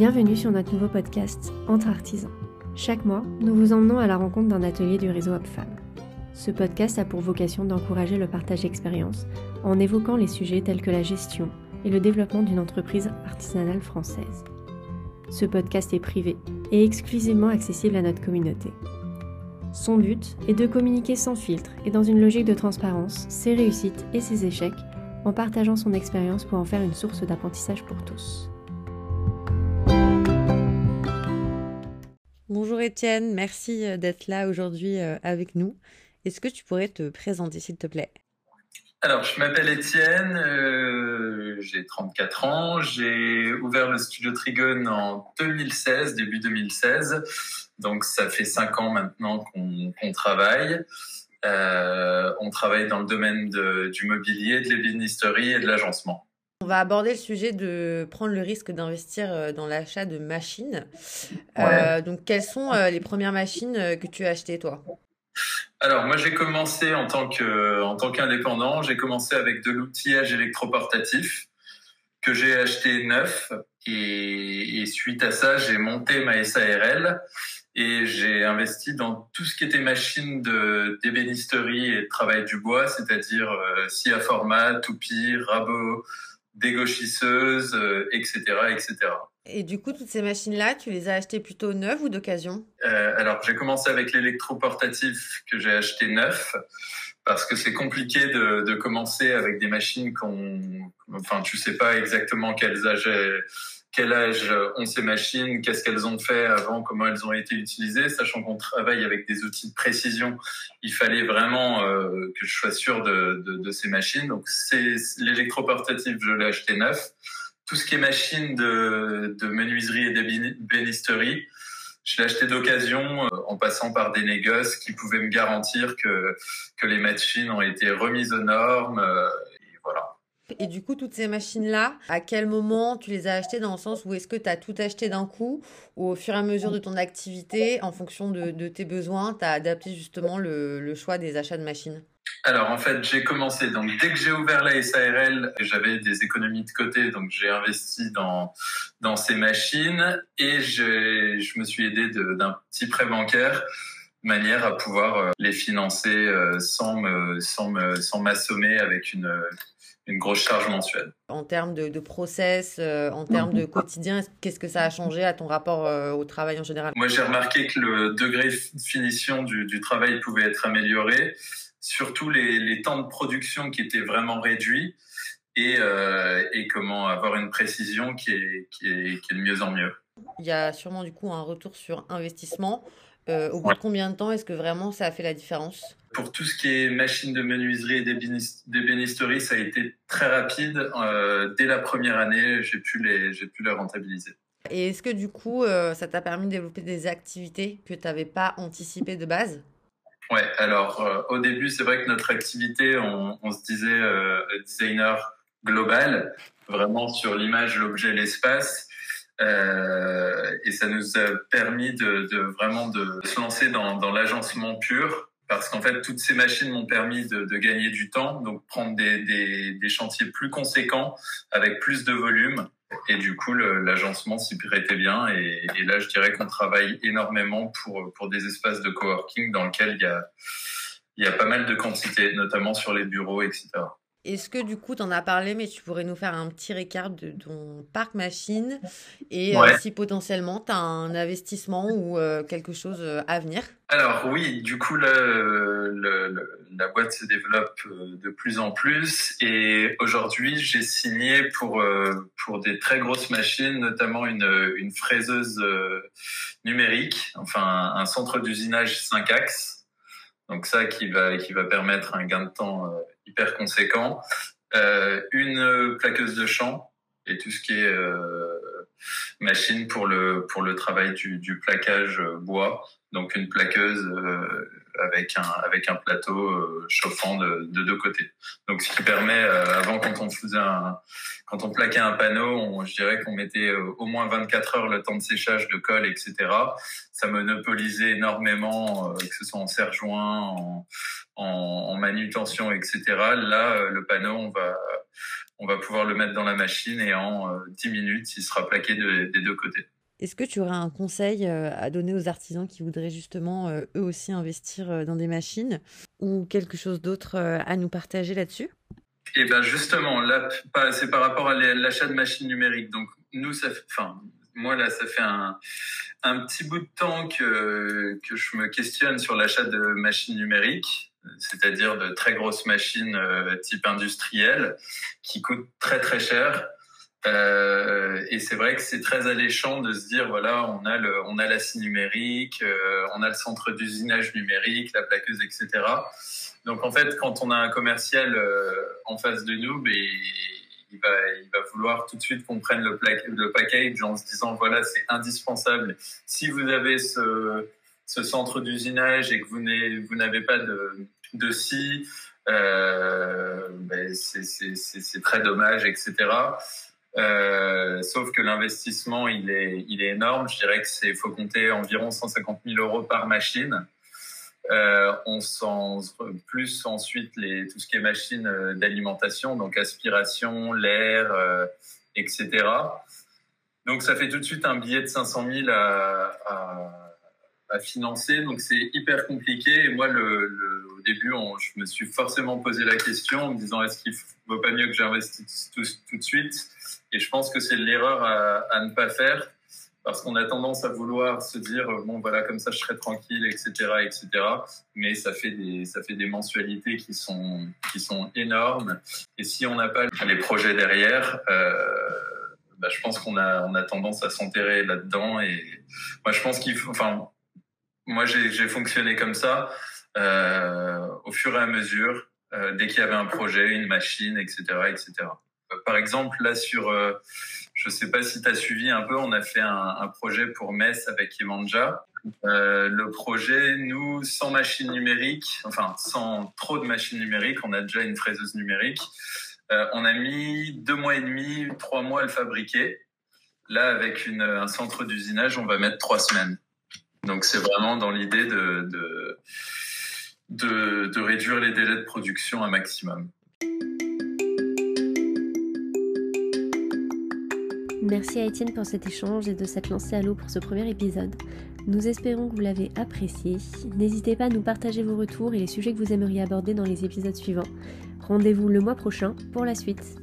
Bienvenue sur notre nouveau podcast Entre artisans. Chaque mois, nous vous emmenons à la rencontre d'un atelier du réseau Femmes. Ce podcast a pour vocation d'encourager le partage d'expériences en évoquant les sujets tels que la gestion et le développement d'une entreprise artisanale française. Ce podcast est privé et exclusivement accessible à notre communauté. Son but est de communiquer sans filtre et dans une logique de transparence ses réussites et ses échecs en partageant son expérience pour en faire une source d'apprentissage pour tous. Bonjour Étienne, merci euh, d'être là aujourd'hui euh, avec nous. Est-ce que tu pourrais te présenter s'il te plaît? Alors, je m'appelle Étienne, euh, j'ai 34 ans, j'ai ouvert le studio Trigone en 2016, début 2016, donc ça fait 5 ans maintenant qu'on travaille. on travaille dans le domaine du mobilier, de l'ébénisterie et de l'agencement. Va aborder le sujet de prendre le risque d'investir euh, dans l'achat de machines. Euh, donc, quelles sont euh, les premières machines que tu as achetées, toi? Alors moi j'ai commencé en tant que en tant qu'indépendant, j'ai commencé avec de l'outillage électroportatif que j'ai acheté neuf. Et, suite à ça j'ai monté ma SARL et j'ai investi dans tout ce qui était machine de d'ébénisterie et de travail du bois, c'est-à-dire scie à format, toupie, rabot, dégauchisseuse, etc., etc. Et du coup, toutes ces machines-là, tu les as achetées plutôt neuves ou d'occasion? Euh, Alors, j'ai commencé avec l'électroportatif que j'ai acheté neuf parce que c'est compliqué de, de, commencer avec des machines qu'on, enfin, tu sais pas exactement quels âges quel âge ont ces machines, qu'est-ce qu'elles ont fait avant, comment elles ont été utilisées, sachant qu'on travaille avec des outils de précision. Il fallait vraiment euh, que je sois sûr de, de, de ces machines. Donc, c'est l'électroportatif, je l'ai acheté neuf. Tout ce qui est machine de, de menuiserie et d'ébénisterie, je l'ai acheté d'occasion euh, en passant par des négoces qui pouvaient me garantir que, que les machines ont été remises aux normes. Euh, et voilà. Et du coup, toutes ces machines-là, à quel moment tu les as achetées dans le sens où est-ce que tu as tout acheté d'un coup ou au fur et à mesure de ton activité, en fonction de, tes besoins, tu as adapté justement le, choix des achats de machines? Alors en fait, j'ai commencé. Donc dès que j'ai ouvert la SARL, j'avais des économies de côté, donc j'ai investi dans dans ces machines. Et je me suis aidé d'un petit prêt bancaire manière à pouvoir euh, les financer euh, sans me sans me sans m'assommer avec une une grosse charge mensuelle. En termes de, process, euh, en termes de quotidien, qu'est-ce que ça a changé à ton rapport euh, au travail en général? Moi, j'ai remarqué que le degré de finition du, travail pouvait être amélioré, surtout les, temps de production qui étaient vraiment réduits et, euh, et comment avoir une précision qui est, qui, est, qui est de mieux en mieux. Il y a sûrement du coup un retour sur investissement. Au bout de combien de temps est-ce que vraiment ça a fait la différence? Pour tout ce qui est machine de menuiserie et d'ébénisterie, ça a été très rapide. Euh, dès la première année, j'ai pu les, j'ai pu les rentabiliser. Et est-ce que du coup, euh, ça t'a permis de développer des activités que tu n'avais pas anticipées de base? Ouais, alors euh, au début, c'est vrai que notre activité, on, on se disait designer global, vraiment sur l'image, l'objet, l'espace. Et ça nous a permis de, de, vraiment de se lancer dans, dans l'agencement pur parce qu'en fait, toutes ces machines m'ont permis de, de, gagner du temps, donc prendre des, des, des, chantiers plus conséquents avec plus de volume. Et du coup, l'agencement s'y prêtait bien. Et, là, je dirais qu'on travaille énormément pour, pour des espaces de coworking dans lesquels il y a, il y a pas mal de quantité, notamment sur les bureaux, etc. Est-ce que du coup, tu en as parlé, mais tu pourrais nous faire un petit récap de ton parc machine et euh, si potentiellement tu as un investissement ou euh, quelque chose euh, à venir? Alors oui, du coup, la boîte se développe de plus en plus et aujourd'hui, j'ai signé pour, pour des très grosses machines, notamment une, une fraiseuse numérique, enfin un centre d'usinage 5 axes. Donc ça qui va, qui va permettre un gain de temps hyper conséquent. Euh, une plaqueuse de champ et tout ce qui est euh, machine pour le pour le travail du, du plaquage bois. Donc une plaqueuse euh, avec un avec un plateau chauffant de, de, deux côtés. Donc ce qui permet avant quand on faisait quand on plaquait un panneau, on, je dirais qu'on mettait au moins 24 heures le temps de séchage de colle, etc. Ça monopolisait énormément, que ce soit en serre-joint, en, en, manutention, etc. Là, euh, le panneau, on va on va pouvoir le mettre dans la machine et en 10 minutes, il sera plaqué des deux côtés. Est-ce que tu aurais un conseil à donner aux artisans qui voudraient justement eux aussi investir dans des machines ou quelque chose d'autre à nous partager là-dessus? Eh bien justement, là, c'est par rapport à l'achat de machines numériques. Donc nous, ça, enfin, moi là, ça fait un, un petit bout de temps que, que je me questionne sur l'achat de machines numériques, c'est-à-dire de très grosses machines euh, type industriel qui coûtent très très cher. Euh, et c'est vrai que c'est très alléchant de se dire voilà on a le on a la scie numérique, euh, on a le centre d'usinage numérique, la plaqueuse, etc. Donc en fait quand on a un commercial euh, en face de nous, ben, il va, il va vouloir tout de suite qu'on prenne le, le package en se disant voilà, c'est indispensable. Si vous avez ce, ce centre d'usinage et que vous n'avez pas de, de scie, euh, ben c'est très dommage, etc. Euh, sauf que l'investissement, il est, énorme. Je dirais que c'est, faut compter environ 150 000 euros par machine. Euh, on sent plus ensuite tout ce qui est machine d'alimentation, donc aspiration, l'air, etc. Donc ça fait tout de suite un billet de 500 000 à, à, à financer, donc c'est hyper compliqué. Et moi, le, le, au début, on, je me suis forcément posé la question en me disant est-ce qu'il vaut pas mieux que j'investisse tout, tout, de suite? Et je pense que c'est l'erreur à, à ne pas faire parce qu'on a tendance à vouloir se dire bon voilà comme ça je serai tranquille etc etc mais ça fait des ça fait des mensualités qui sont qui sont énormes. Et si on n'a pas les projets derrière euh, bah, je pense qu'on a on a tendance à s'enterrer là dedans et moi je pense qu'il faut enfin moi j'ai fonctionné comme ça euh, au fur et à mesure euh, dès qu'il y avait un projet une machine etc etc par exemple là sur euh, je sais pas si tu as suivi un peu, on a fait un, projet pour Metz avec Imanja. Euh, le projet, nous, sans machine numérique, enfin sans trop de machines numériques, on a déjà une fraiseuse numérique. Euh, on a mis deux mois et demi, trois mois à le fabriquer. Là, avec un centre d'usinage, on va mettre trois semaines. Donc c'est vraiment dans l'idée de, réduire les délais de production un maximum. Merci à Étienne pour cet échange et de s'être lancé à l'eau pour ce premier épisode. Nous espérons que vous l'avez apprécié. N'hésitez pas à nous partager vos retours et les sujets que vous aimeriez aborder dans les épisodes suivants. Rendez-vous le mois prochain pour la suite.